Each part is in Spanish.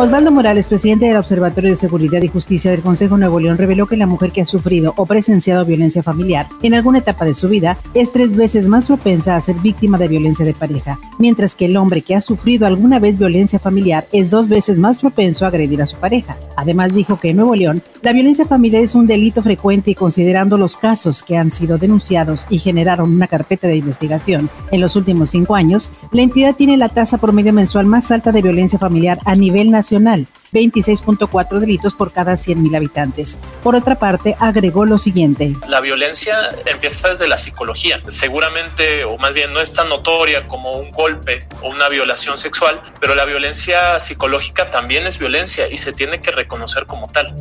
Osvaldo Morales, presidente del Observatorio de Seguridad y Justicia del Consejo Nuevo León, reveló que la mujer que ha sufrido o presenciado violencia familiar en alguna etapa de su vida es tres veces más propensa a ser víctima de violencia de pareja, mientras que el hombre que ha sufrido alguna vez violencia familiar es dos veces más propenso a agredir a su pareja. Además dijo que en Nuevo León la violencia familiar es un delito frecuente y considerando los casos que han sido denunciados y generaron una carpeta de investigación en los últimos cinco años, la entidad tiene la tasa promedio mensual más alta de violencia familiar a nivel nacional Nacional. 26.4 delitos por cada 100.000 habitantes. Por otra parte, agregó lo siguiente. La violencia empieza desde la psicología. Seguramente, o más bien no es tan notoria como un golpe o una violación sexual, pero la violencia psicológica también es violencia y se tiene que reconocer como tal.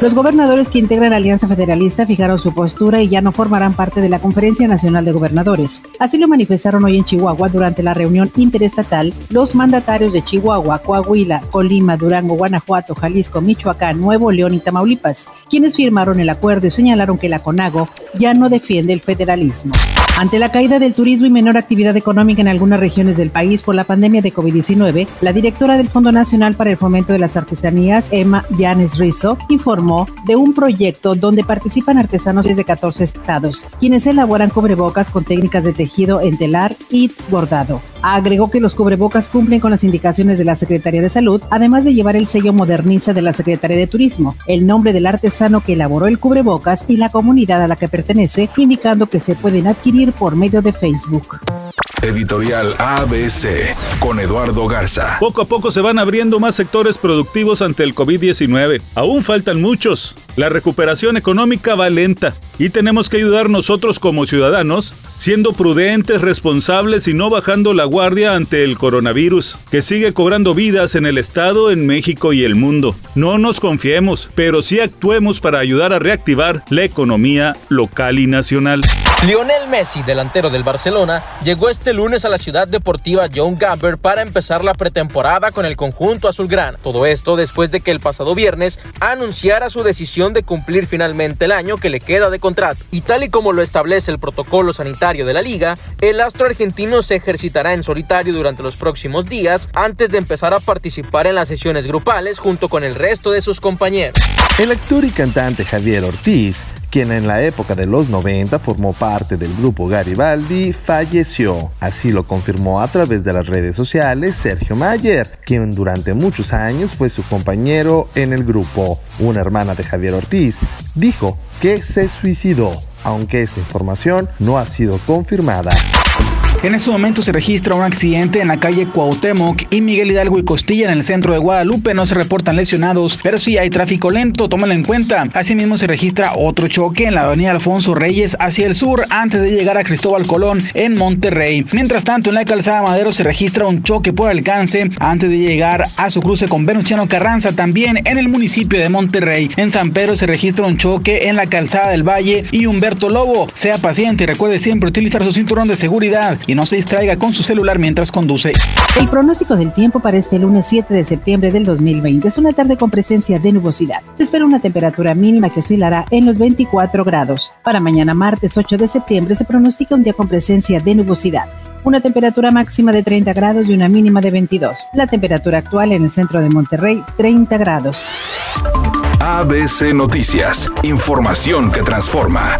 Los gobernadores que integran la Alianza Federalista fijaron su postura y ya no formarán parte de la Conferencia Nacional de Gobernadores. Así lo manifestaron hoy en Chihuahua durante la reunión interestatal los mandatarios de Chihuahua, Coahuila, Colima, Durango, Guanajuato, Jalisco, Michoacán, Nuevo León y Tamaulipas, quienes firmaron el acuerdo y señalaron que la CONAGO ya no defiende el federalismo. Ante la caída del turismo y menor actividad económica en algunas regiones del país por la pandemia de COVID-19, la directora del Fondo Nacional para el Fomento de las Artesanías, Emma Yanes Rizzo, informó de un proyecto donde participan artesanos desde 14 estados, quienes elaboran cubrebocas con técnicas de tejido en telar y bordado. Agregó que los cubrebocas cumplen con las indicaciones de la Secretaría de Salud, además de llevar el sello moderniza de la Secretaría de Turismo, el nombre del artesano que elaboró el cubrebocas y la comunidad a la que pertenece, indicando que se pueden adquirir por medio de Facebook. Editorial ABC con Eduardo Garza. Poco a poco se van abriendo más sectores productivos ante el COVID-19. Aún faltan muchos. La recuperación económica va lenta y tenemos que ayudar nosotros como ciudadanos, siendo prudentes, responsables y no bajando la guardia ante el coronavirus, que sigue cobrando vidas en el Estado, en México y el mundo. No nos confiemos, pero sí actuemos para ayudar a reactivar la economía local y nacional. Lionel Messi, delantero del Barcelona, llegó este lunes a la ciudad deportiva John Gamber para empezar la pretemporada con el conjunto azulgrana. Todo esto después de que el pasado viernes anunciara su decisión de cumplir finalmente el año que le queda de contrato. Y tal y como lo establece el protocolo sanitario de la liga, el astro argentino se ejercitará en solitario durante los próximos días antes de empezar a participar en las sesiones grupales junto con el resto de sus compañeros. El actor y cantante Javier Ortiz quien en la época de los 90 formó parte del grupo Garibaldi, falleció. Así lo confirmó a través de las redes sociales Sergio Mayer, quien durante muchos años fue su compañero en el grupo. Una hermana de Javier Ortiz dijo que se suicidó, aunque esta información no ha sido confirmada. En este momento se registra un accidente en la calle Cuauhtémoc y Miguel Hidalgo y Costilla en el centro de Guadalupe. No se reportan lesionados, pero sí hay tráfico lento, tómalo en cuenta. Asimismo se registra otro choque en la avenida Alfonso Reyes hacia el sur antes de llegar a Cristóbal Colón en Monterrey. Mientras tanto, en la calzada Madero se registra un choque por alcance antes de llegar a su cruce con Venustiano Carranza también en el municipio de Monterrey. En San Pedro se registra un choque en la calzada del Valle y Humberto Lobo. Sea paciente y recuerde siempre utilizar su cinturón de seguridad y no se distraiga con su celular mientras conduce. El pronóstico del tiempo para este lunes 7 de septiembre del 2020 es una tarde con presencia de nubosidad. Se espera una temperatura mínima que oscilará en los 24 grados. Para mañana martes 8 de septiembre se pronostica un día con presencia de nubosidad una temperatura máxima de 30 grados y una mínima de 22. La temperatura actual en el centro de Monterrey, 30 grados. ABC Noticias, información que transforma.